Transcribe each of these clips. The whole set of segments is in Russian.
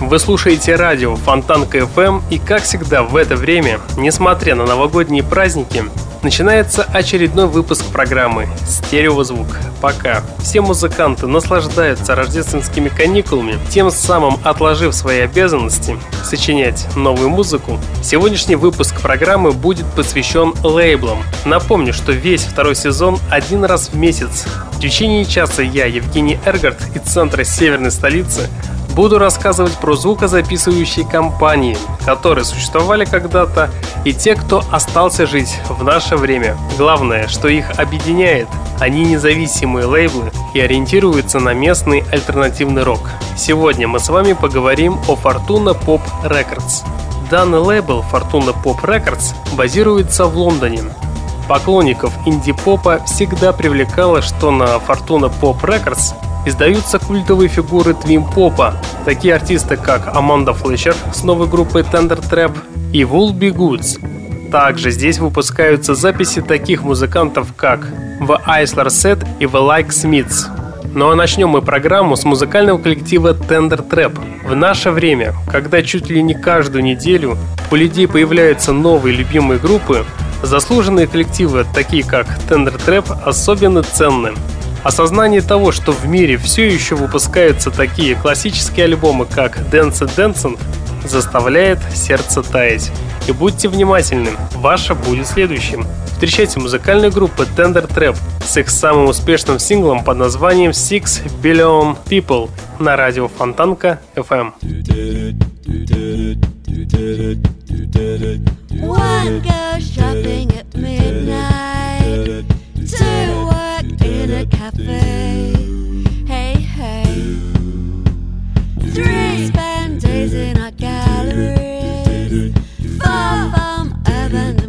Вы слушаете радио Фонтанка FM и, как всегда, в это время, несмотря на новогодние праздники, начинается очередной выпуск программы «Стереозвук». Пока все музыканты наслаждаются рождественскими каникулами, тем самым отложив свои обязанности сочинять новую музыку, сегодняшний выпуск программы будет посвящен лейблам. Напомню, что весь второй сезон один раз в месяц. В течение часа я, Евгений Эргард, из центра северной столицы, буду рассказывать про звукозаписывающие компании, которые существовали когда-то, и те, кто остался жить в наше время. Главное, что их объединяет, они независимые лейблы и ориентируются на местный альтернативный рок. Сегодня мы с вами поговорим о Fortuna Pop Records. Данный лейбл Fortuna Pop Records базируется в Лондоне. Поклонников инди-попа всегда привлекало, что на Fortuna Pop Records издаются культовые фигуры твин-попа, такие артисты как Аманда Флетчер с новой группой Tender Trap и Wool Be Goods. Также здесь выпускаются записи таких музыкантов, как The Isler Set и The Like Smiths. Ну а начнем мы программу с музыкального коллектива Tender Trap. В наше время, когда чуть ли не каждую неделю у людей появляются новые любимые группы, заслуженные коллективы, такие как Tender Trap, особенно ценны. Осознание того, что в мире все еще выпускаются такие классические альбомы, как Dance Dancing, заставляет сердце таять. И будьте внимательны, ваше будет следующим. Встречайте музыкальную группу Tender Trap с их самым успешным синглом под названием Six Billion People на радио Фонтанка FM. One goes shopping at midnight, two a cafe. Hey, hey. Three spend days in a gallery. Far from abandoned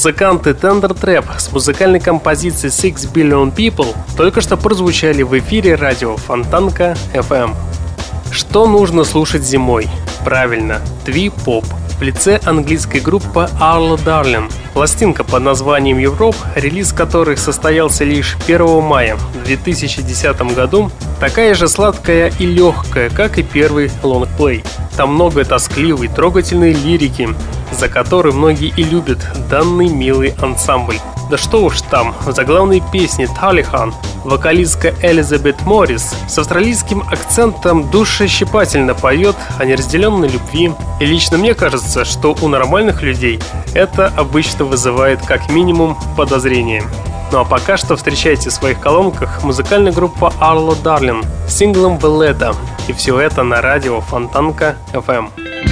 музыканты Tender Trap с музыкальной композицией Six Billion People только что прозвучали в эфире радио Фонтанка FM. Что нужно слушать зимой? Правильно, тви-поп в лице английской группы Arlo Darling. Пластинка под названием Европ, релиз которых состоялся лишь 1 мая 2010 году, такая же сладкая и легкая, как и первый лонгплей. Там много тоскливой, трогательной лирики, за которой многие и любят данный милый ансамбль. Да что уж там, в заглавной песне «Талихан» вокалистка Элизабет Моррис с австралийским акцентом душещипательно поет о неразделенной любви. И лично мне кажется, что у нормальных людей это обычно вызывает как минимум подозрение. Ну а пока что встречайте в своих колонках музыкальная группа Arlo Darling с синглом «Беллета». И все это на радио Фонтанка FM.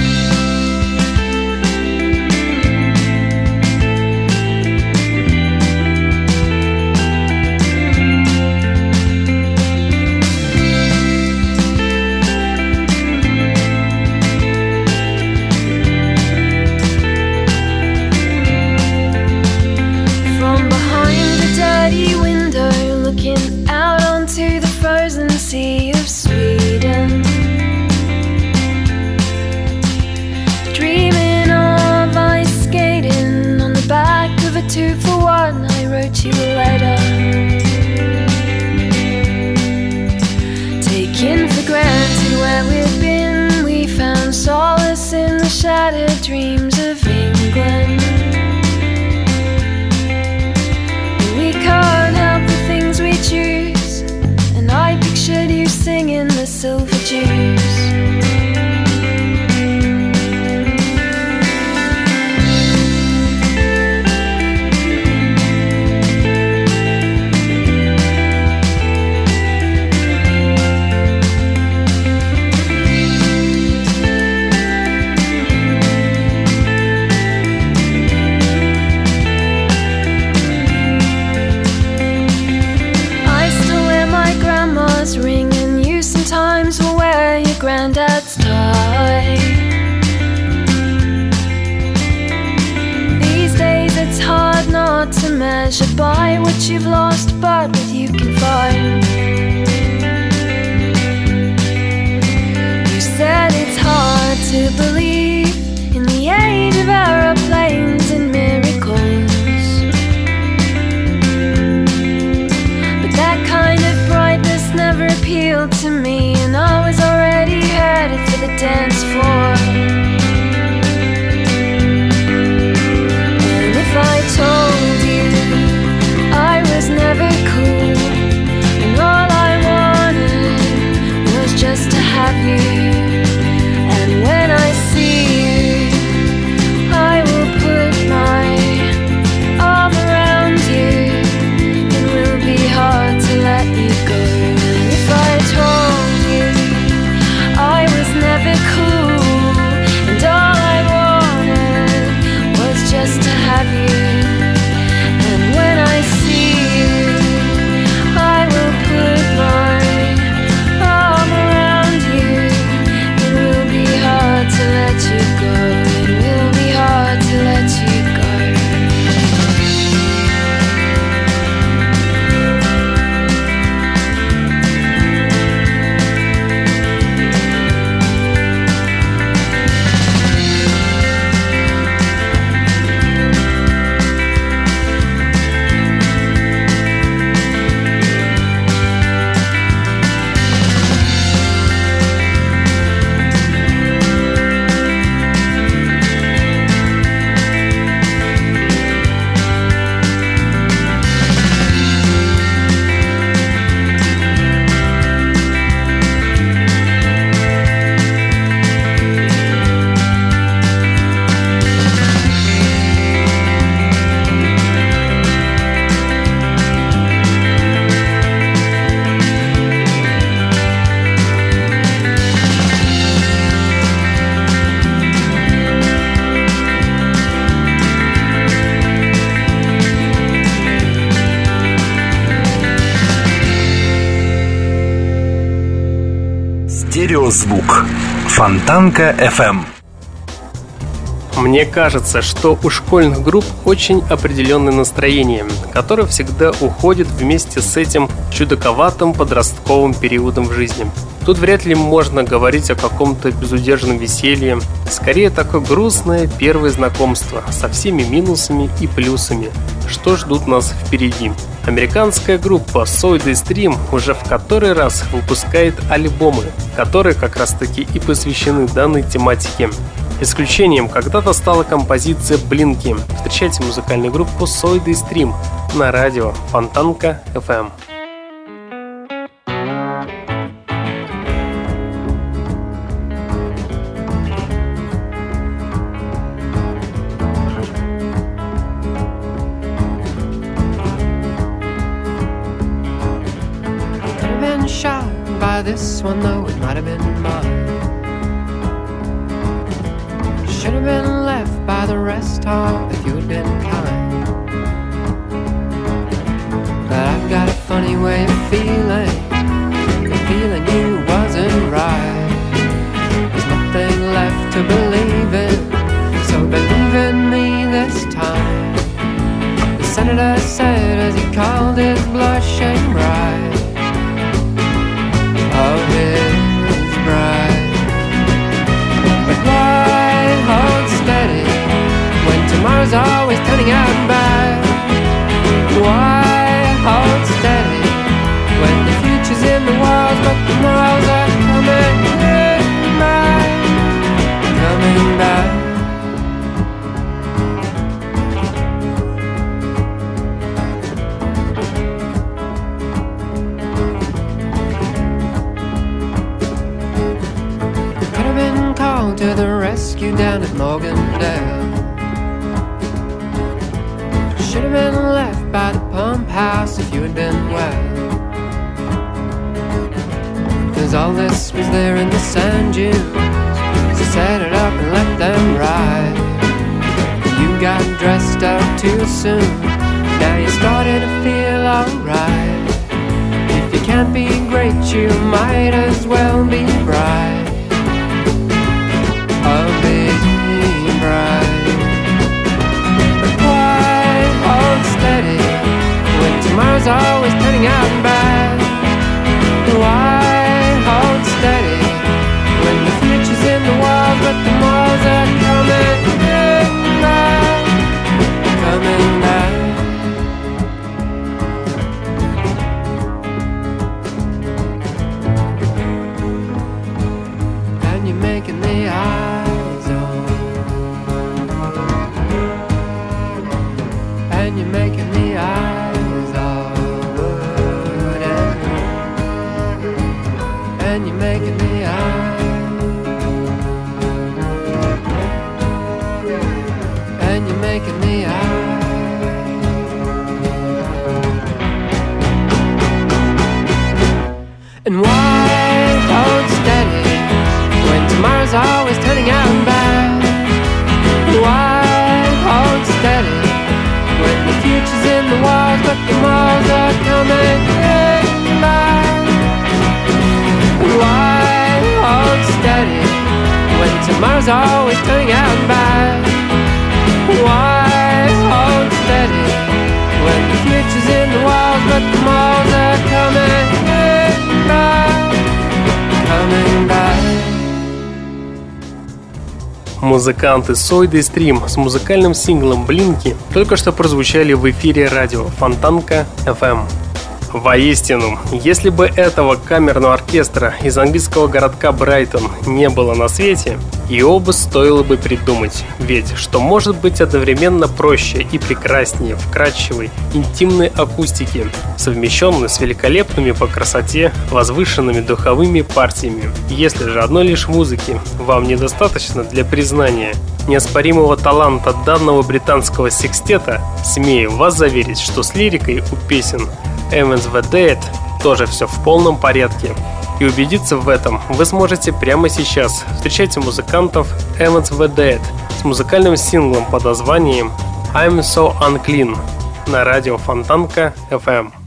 Стереозвук. Фонтанка FM. Мне кажется, что у школьных групп очень определенное настроение, которое всегда уходит вместе с этим чудаковатым подростковым периодом в жизни. Тут вряд ли можно говорить о каком-то безудержном веселье. Скорее, такое грустное первое знакомство со всеми минусами и плюсами, что ждут нас впереди. Американская группа Soy Stream уже в который раз выпускает альбомы, которые как раз таки и посвящены данной тематике. Исключением когда-то стала композиция «Блинки». Встречайте музыкальную группу Soy Stream на радио Фонтанка FM. Tomorrow's always turning out bad? Why hold steady when the future's in the walls, but the malls are coming back, coming back? Музыканты Сойда и Стрим с музыкальным синглом «Блинки» только что прозвучали в эфире радио Фонтанка FM. Воистину, если бы этого камерного оркестра из английского городка Брайтон не было на свете, его бы стоило бы придумать. Ведь что может быть одновременно проще и прекраснее вкрадчивой, интимной акустики, совмещенной с великолепными по красоте, возвышенными духовыми партиями. Если же одной лишь музыки вам недостаточно для признания неоспоримого таланта данного британского секстета, смею вас заверить, что с лирикой у песен Evans the Dead тоже все в полном порядке. И убедиться в этом вы сможете прямо сейчас. Встречайте музыкантов Evans the Dead с музыкальным синглом под названием I'm So Unclean на радио Фонтанка FM.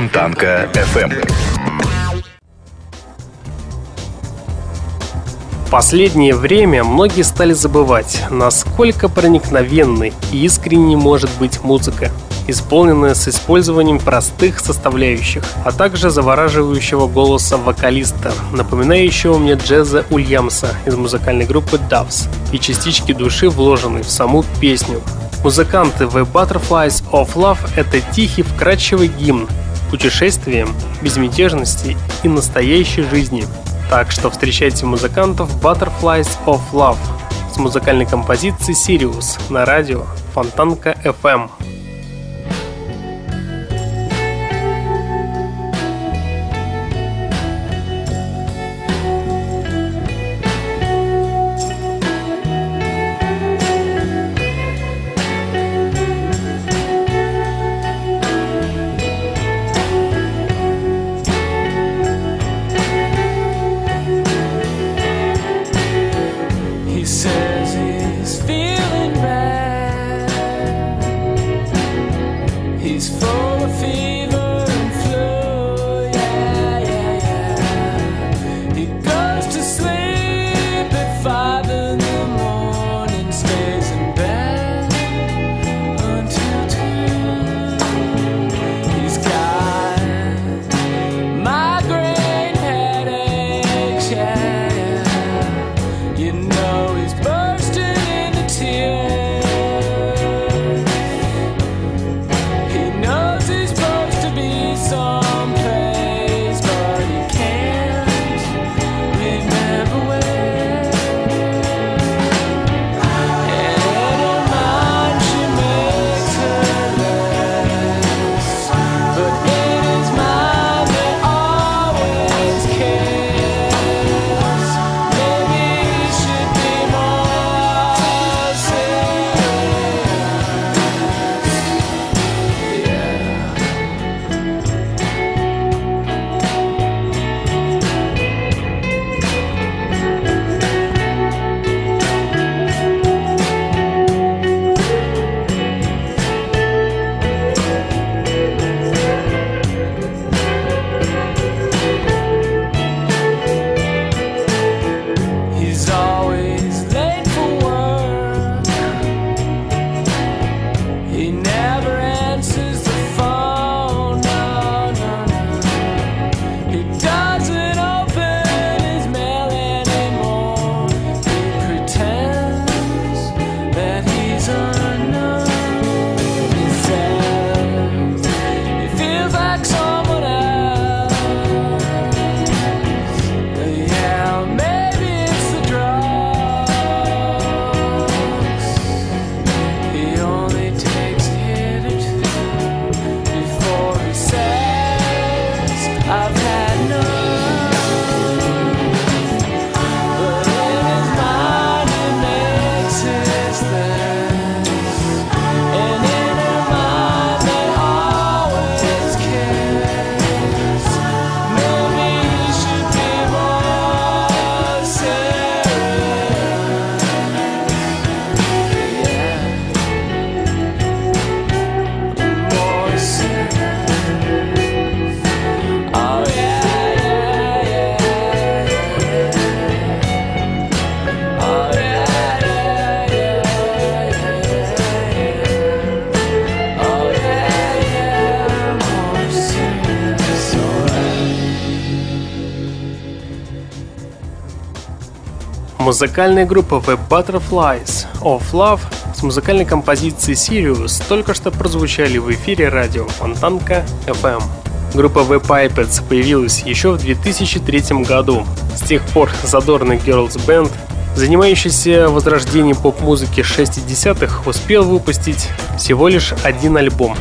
Фонтанка FM. В последнее время многие стали забывать, насколько проникновенной и искренней может быть музыка, исполненная с использованием простых составляющих, а также завораживающего голоса вокалиста, напоминающего мне Джеза Ульямса из музыкальной группы Doves, и частички души, вложенной в саму песню. Музыканты The Butterflies of Love — это тихий, вкрадчивый гимн путешествием, безмятежности и настоящей жизни — так что встречайте музыкантов Butterflies of Love с музыкальной композицией Sirius на радио Фонтанка FM. Музыкальная группа The Butterflies of Love с музыкальной композицией Sirius только что прозвучали в эфире радио Фонтанка FM. Группа The Pipets появилась еще в 2003 году. С тех пор задорный Girls Band, занимающийся возрождением поп-музыки 60-х, успел выпустить всего лишь один альбом,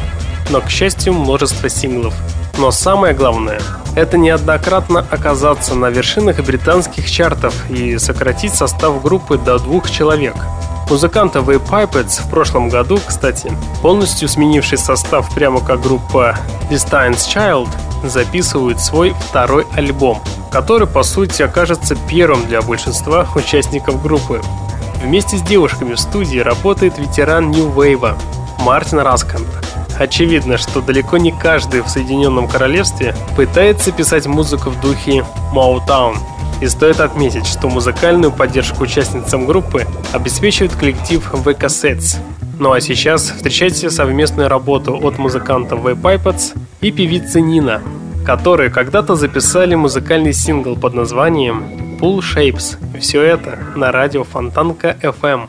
но, к счастью, множество синглов – но самое главное – это неоднократно оказаться на вершинах британских чартов и сократить состав группы до двух человек. Музыканты The Pipets в прошлом году, кстати, полностью сменивший состав прямо как группа Destine's Child, записывают свой второй альбом, который по сути окажется первым для большинства участников группы. Вместе с девушками в студии работает ветеран New Wave Мартин Раскант, Очевидно, что далеко не каждый в Соединенном Королевстве пытается писать музыку в духе Motown. И стоит отметить, что музыкальную поддержку участницам группы обеспечивает коллектив The Cassettes. Ну а сейчас встречайте совместную работу от музыканта The Pipots и певицы Нина, которые когда-то записали музыкальный сингл под названием Pool Shapes. Все это на радио Фонтанка FM.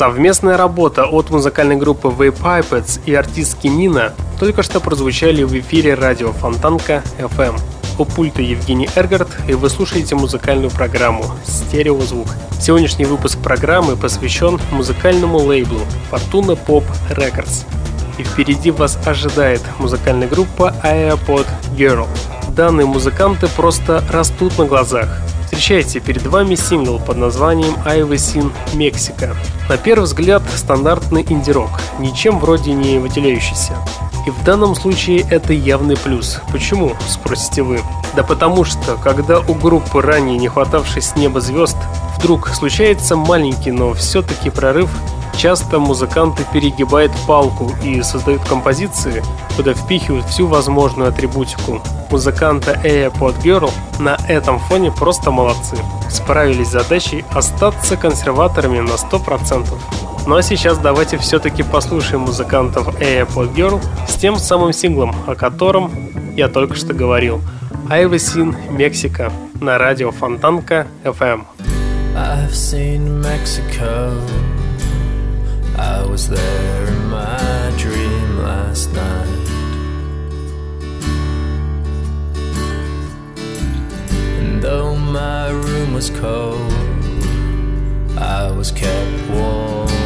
Совместная работа от музыкальной группы The Pipets и артистки Нина только что прозвучали в эфире радио Фонтанка FM. У пульта Евгений Эргард, и вы слушаете музыкальную программу «Стереозвук». Сегодняшний выпуск программы посвящен музыкальному лейблу Fortuna Pop Records. И впереди вас ожидает музыкальная группа iPod Girl. Данные музыканты просто растут на глазах. Встречайте, перед вами сингл под названием Ivy Sin Mexico. На первый взгляд стандартный инди-рок, ничем вроде не выделяющийся. И в данном случае это явный плюс. Почему, спросите вы? Да потому что, когда у группы ранее не хватавшей с неба звезд, вдруг случается маленький, но все-таки прорыв, Часто музыканты перегибают палку и создают композиции, куда впихивают всю возможную атрибутику. Музыканта AirPod Girl на этом фоне просто молодцы. Справились с задачей остаться консерваторами на 100%. Ну а сейчас давайте все-таки послушаем музыкантов AirPod Girl с тем самым синглом, о котором я только что говорил. I've seen Mexico на радио Фонтанка FM. I've seen Mexico I was there in my dream last night. Though my room was cold, I was kept warm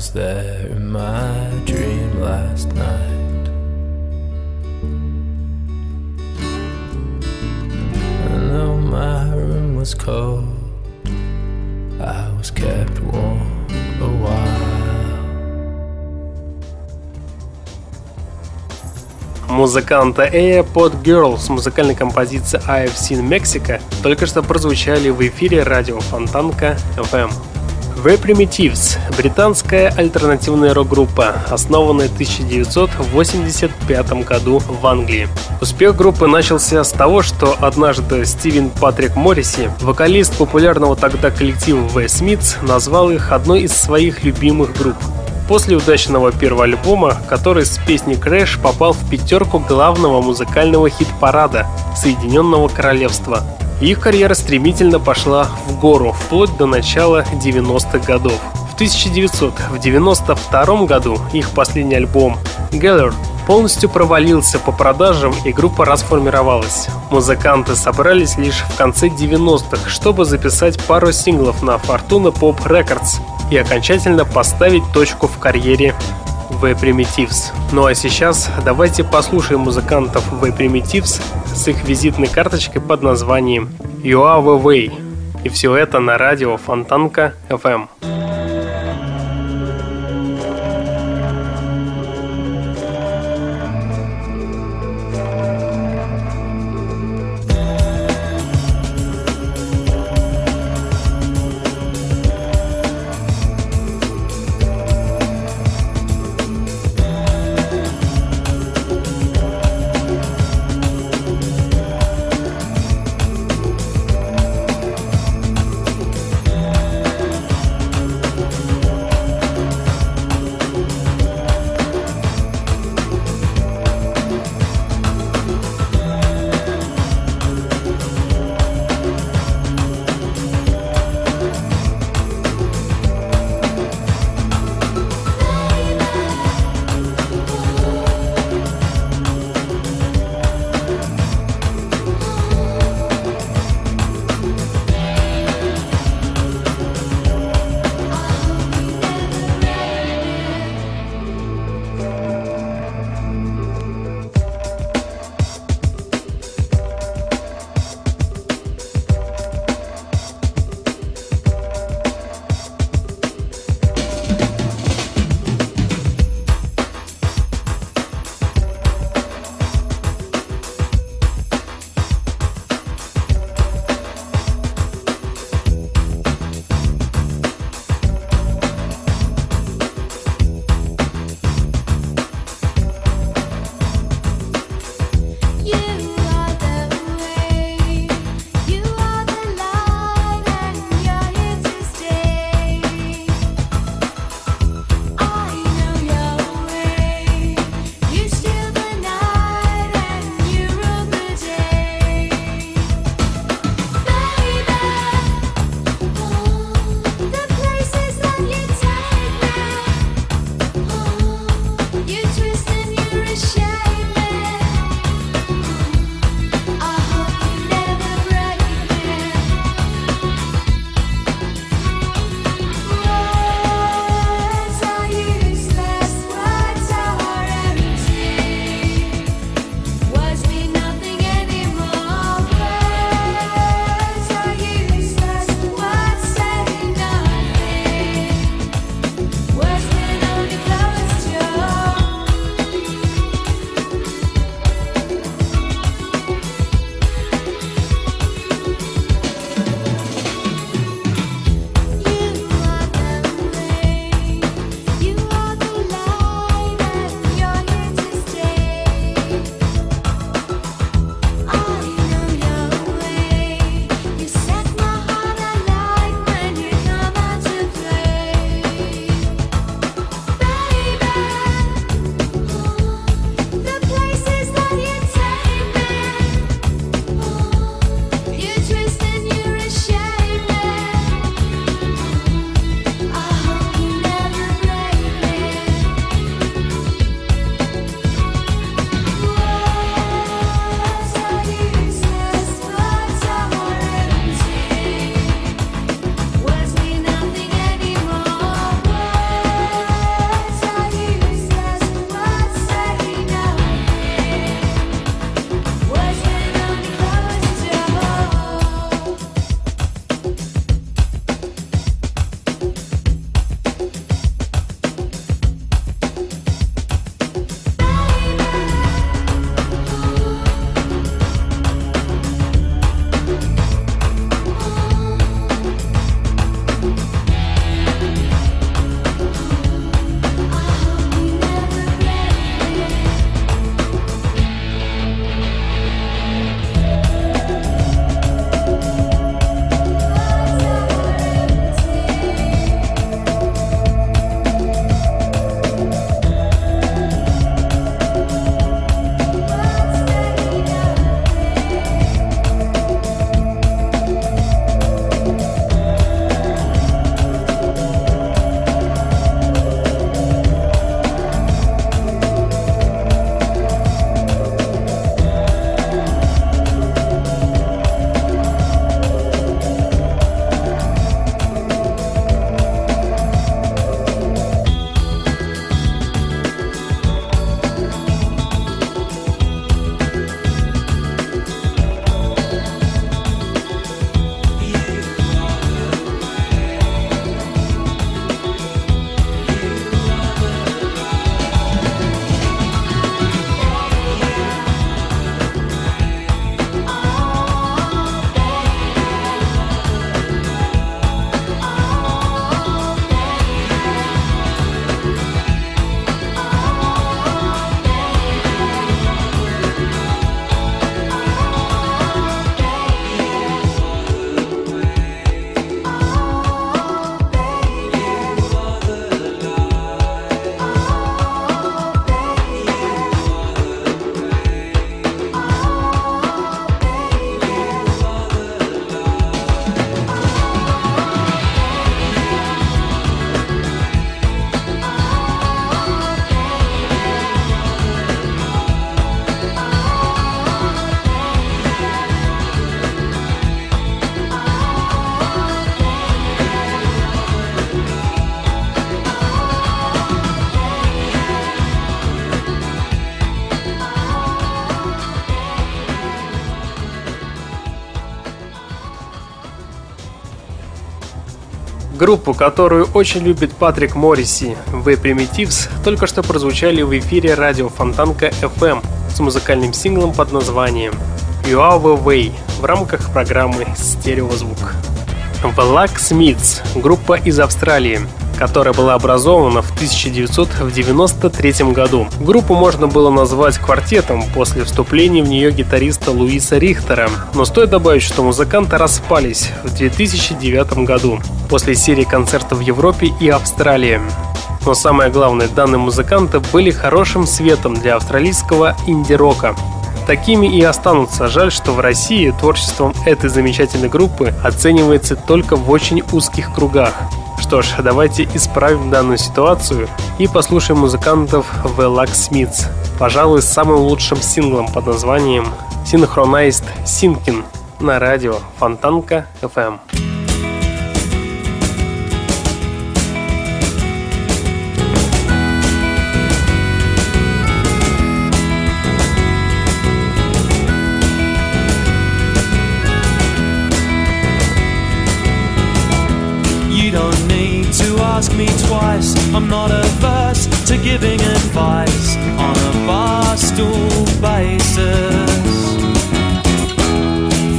was there in my dream last night. And though my room was cold, I was kept warm a while. Музыканта Эя под Girl с музыкальной композицией I've Seen Mexico только что прозвучали в эфире радио Фонтанка FM. The Primitives – британская альтернативная рок-группа, основанная в 1985 году в Англии. Успех группы начался с того, что однажды Стивен Патрик Морриси, вокалист популярного тогда коллектива The Smiths, назвал их одной из своих любимых групп. После удачного первого альбома, который с песней Crash попал в пятерку главного музыкального хит-парада Соединенного Королевства. Их карьера стремительно пошла в гору, вплоть до начала 90-х годов. В 1992 году их последний альбом «Gather» полностью провалился по продажам и группа расформировалась. Музыканты собрались лишь в конце 90-х, чтобы записать пару синглов на Fortuna Pop Records и окончательно поставить точку в карьере The Primitives. Ну а сейчас давайте послушаем музыкантов The Primitives с их визитной карточкой под названием You Are The Way. И все это на радио Фонтанка FM. Группу, которую очень любит Патрик Морриси, The Primitives, только что прозвучали в эфире радио Фонтанка FM с музыкальным синглом под названием You Are The Way в рамках программы «Стереозвук». Black Smiths – группа из Австралии, которая была образована в 1993 году. Группу можно было назвать квартетом после вступления в нее гитариста Луиса Рихтера, но стоит добавить, что музыканты распались в 2009 году после серии концертов в Европе и Австралии. Но самое главное, данные музыканты были хорошим светом для австралийского инди-рока. Такими и останутся. Жаль, что в России творчеством этой замечательной группы оценивается только в очень узких кругах. Что ж, давайте исправим данную ситуацию и послушаем музыкантов The Locksmiths, пожалуй, с самым лучшим синглом под названием Synchronized Sinking на радио Фонтанка FM. Ask me twice. I'm not averse to giving advice on a barstool basis.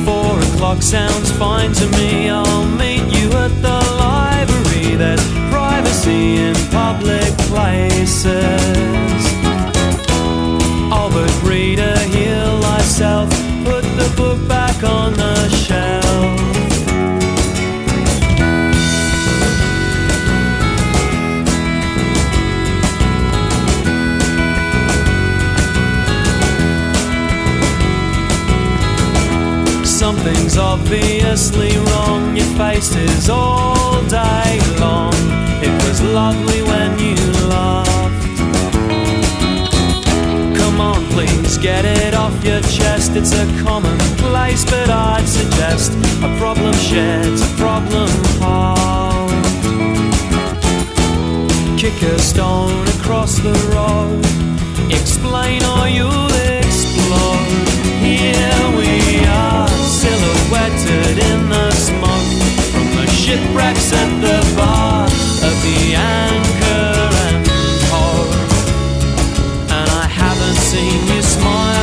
Four o'clock sounds fine to me. I'll meet you at the library. There's privacy in public places. Something's obviously wrong. Your face is all day long. It was lovely when you laughed. Come on, please get it off your chest. It's a commonplace, but I'd suggest a problem shared's a problem halved. Kick a stone across the road. Explain or you'll explode. Here we are silhouetted in the smoke from the shipwrecks at the bar of the anchor and pole. And I haven't seen you smile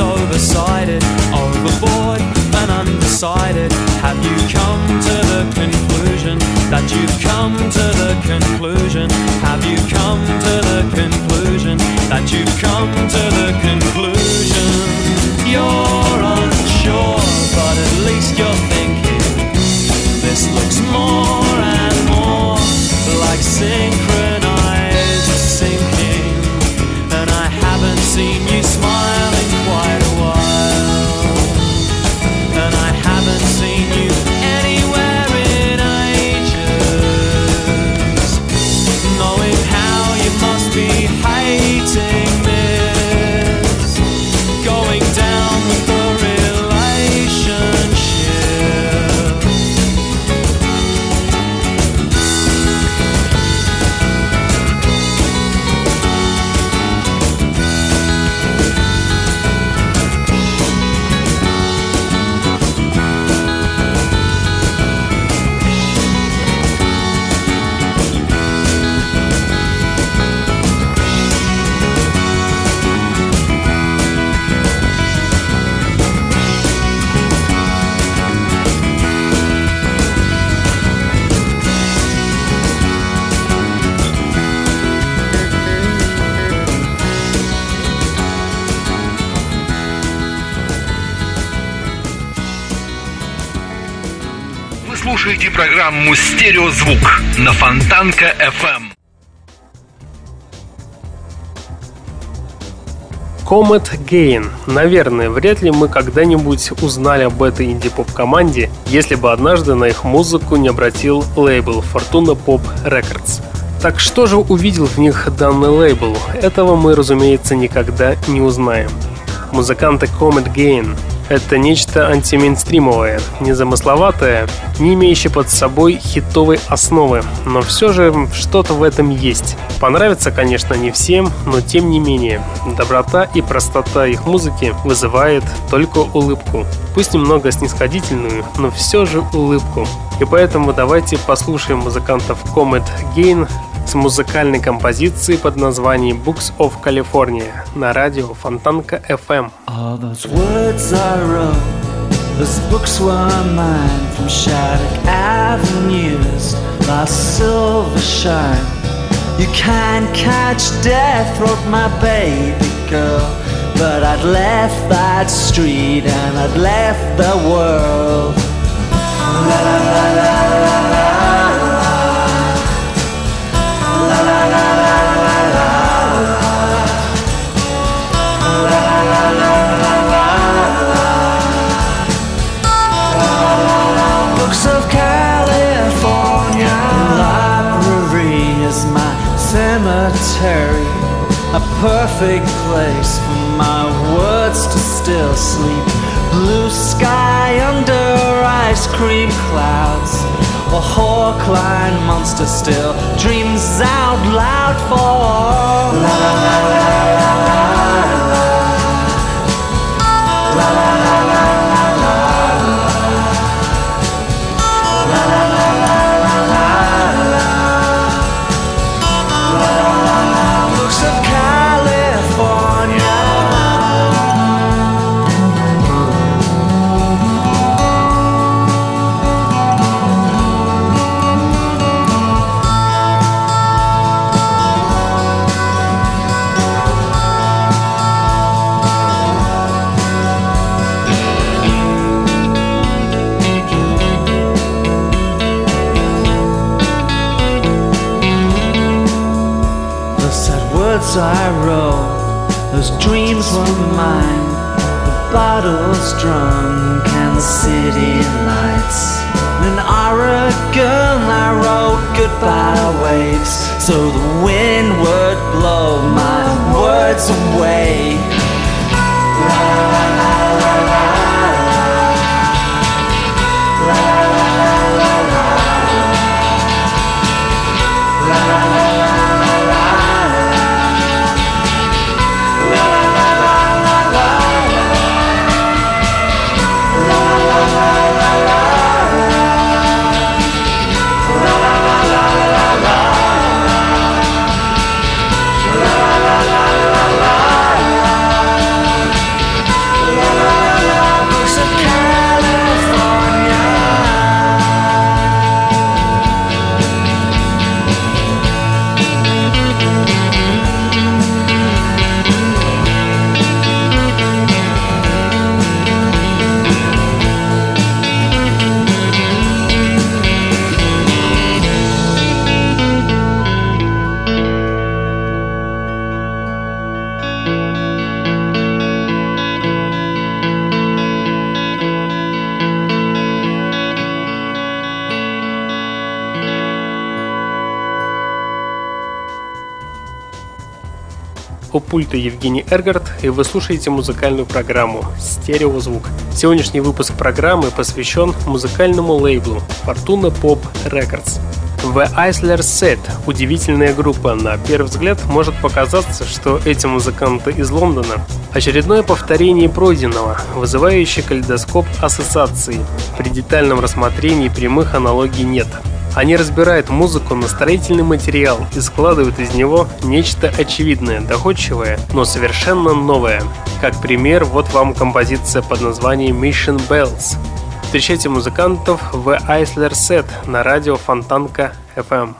sober-sided, overboard and undecided. Have you come to the conclusion that you've come to the conclusion? Have you come to the conclusion that you've come to the conclusion? You're unsure, but at least you're thinking. This looks more and more like synchronized программу «Стереозвук» на Фонтанка FM. Comet Gain. Наверное, вряд ли мы когда-нибудь узнали об этой инди-поп команде, если бы однажды на их музыку не обратил лейбл Fortuna Pop Records. Так что же увидел в них данный лейбл? Этого мы, разумеется, никогда не узнаем. Музыканты Comet Gain Это нечто антимейнстримовое, незамысловатое, не имеющее под собой хитовой основы, но все же что-то в этом есть. Понравится, конечно, не всем, но тем не менее, доброта и простота их музыки вызывает только улыбку. Пусть немного снисходительную, но все же улыбку. И поэтому давайте послушаем музыкантов Comet Gain с музыкальной композицией под названием Books of California на радио Фонтанка FM. All those words I wrote, those books were mine from Shattuck Avenues, lost silver shine. You can't catch death, wrote my baby girl. But I'd left that street and I'd left the world. La la la la la. cemetery, perfect place for my words to still sleep. Blue sky under ice cream clouds, a hawk line monster still dreams out loud for. La la la la I wrote, those dreams were mine. The bottles drunk and the city lights. In Oregon, I wrote goodbye waves, so the wind would blow my words away. Пульта Евгений Эргард, и вы слушаете музыкальную программу «Стереозвук». Сегодняшний выпуск программы посвящен музыкальному лейблу Fortuna Pop Records. The Isler Set – удивительная группа. На первый взгляд может показаться, что эти музыканты из Лондона. Очередное повторение пройденного, вызывающее калейдоскоп ассоциаций. При детальном рассмотрении прямых аналогий нет – они разбирают музыку на строительный материал и складывают из него нечто очевидное, доходчивое, но совершенно новое. Как пример, вот вам композиция под названием Mission Bells. Встречайте музыкантов в Eisler Set на радио Фонтанка FM.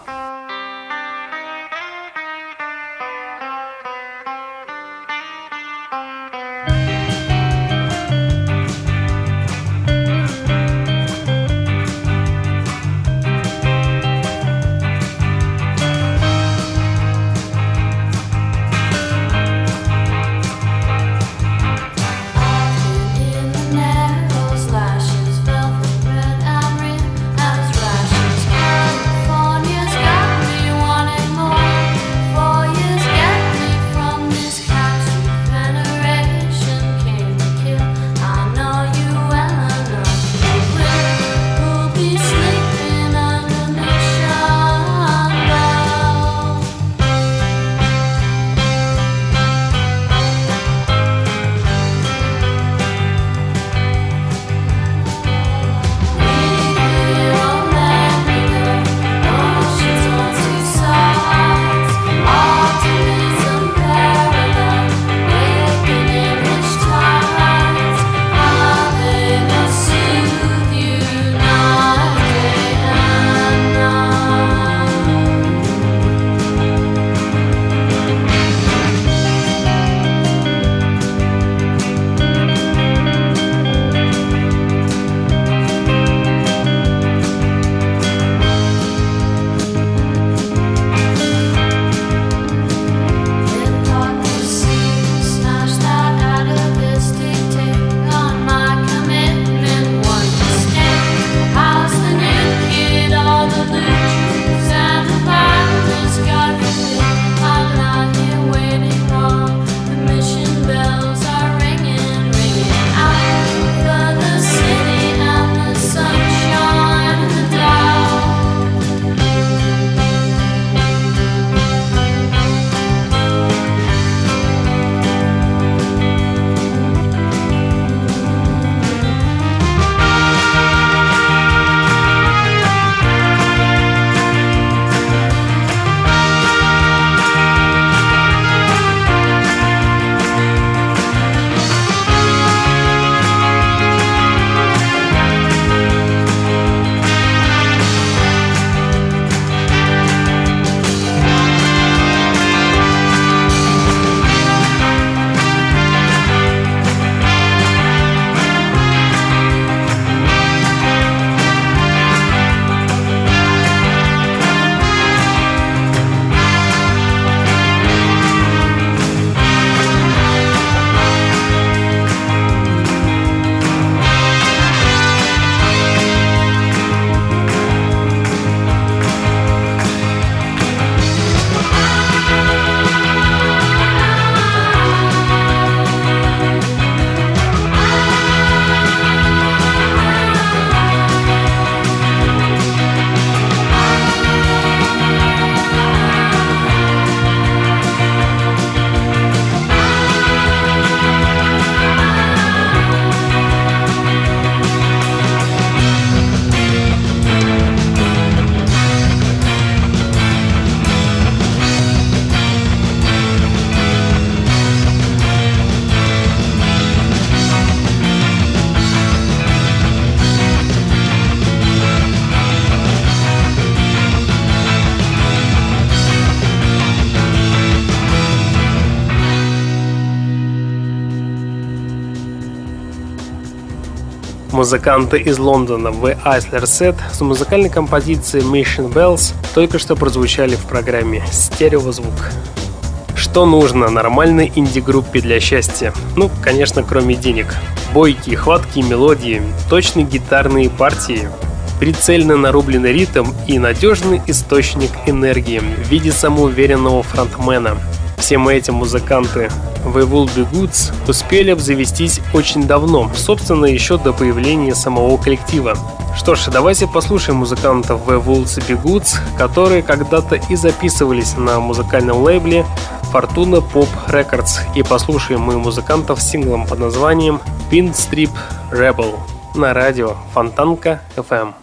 Музыканты из Лондона The Isler Set с музыкальной композицией Mission Bells только что прозвучали в программе «Стереозвук». Что нужно нормальной инди-группе для счастья? Ну, конечно, кроме денег. Бойкие, хваткие мелодии, точные гитарные партии, прицельно нарубленный ритм и надежный источник энергии в виде самоуверенного фронтмена. Всем этим музыканты The Will Be Goods успели обзавестись очень давно, собственно, еще до появления самого коллектива. Что ж, давайте послушаем музыкантов The Will Be Goods, которые когда-то и записывались на музыкальном лейбле Fortuna Pop Records, и послушаем мы музыкантов с синглом под названием Pin Strip Rebel на радио Фонтанка FM.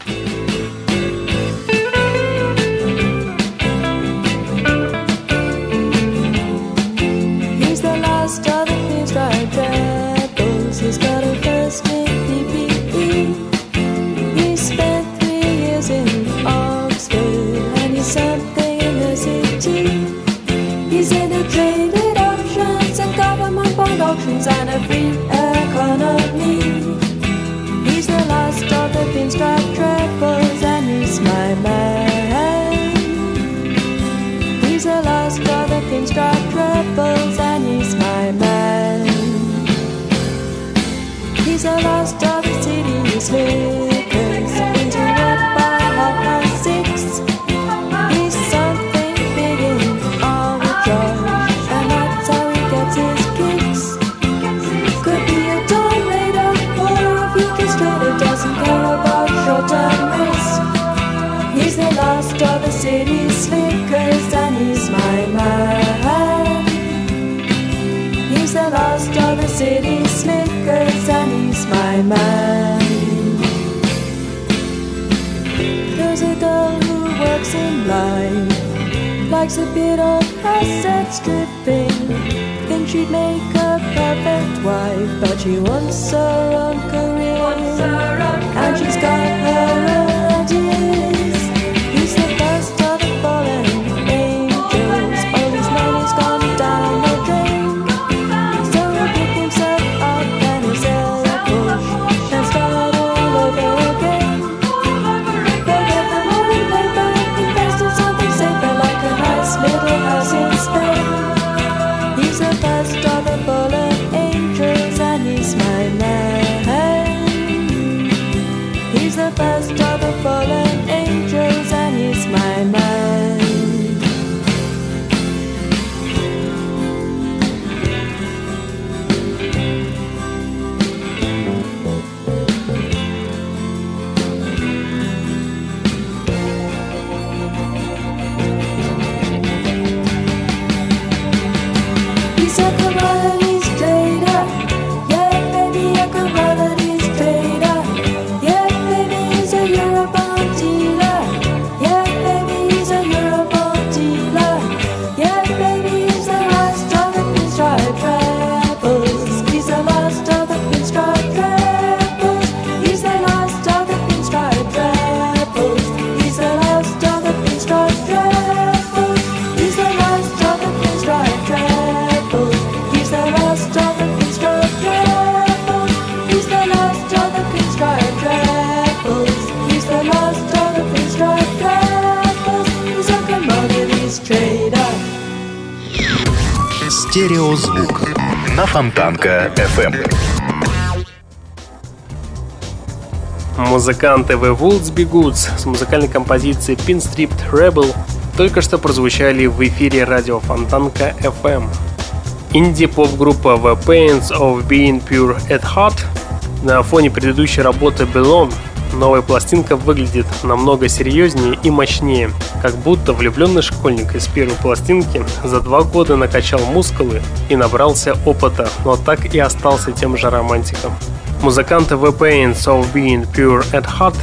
Likes a bit of asset stripping. Think she'd make a perfect wife, but she wants her own career. And she's got her Стереозвук на Фонтанка FM. Музыканты The Wolves Goods с музыкальной композицией Pinstripped Rebel только что прозвучали в эфире радио Фонтанка FM. Инди-поп-группа The Pains of Being Pure at Heart на фоне предыдущей работы Belong новая пластинка выглядит намного серьезнее и мощнее, как будто влюбленный школьник из первой пластинки за два года накачал мускулы и набрался опыта, но так и остался тем же романтиком. Музыканты The Pains of Being Pure at Heart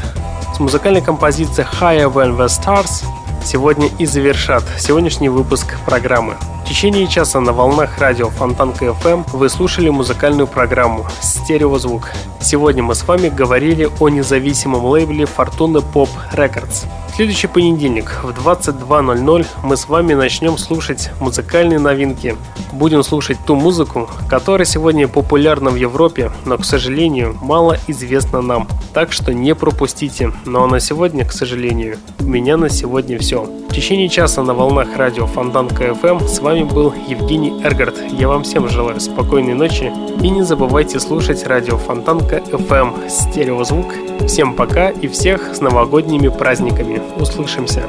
с музыкальной композицией Higher Than the Stars сегодня и завершат сегодняшний выпуск программы. В течение часа на волнах радио Фонтанка FM вы слушали музыкальную программу «Стереозвук». Сегодня мы с вами говорили о независимом лейбле Fortuna Pop Records следующий понедельник в 22.00 мы с вами начнем слушать музыкальные новинки. Будем слушать ту музыку, которая сегодня популярна в Европе, но, к сожалению, мало известна нам. Так что не пропустите. Ну а на сегодня, к сожалению, у меня на сегодня все. В течение часа на волнах радио Фонтанка FM с вами был Евгений Эргард. Я вам всем желаю спокойной ночи и не забывайте слушать радио Фонтанка FM стереозвук. Всем пока и всех с новогодними праздниками. Услышимся.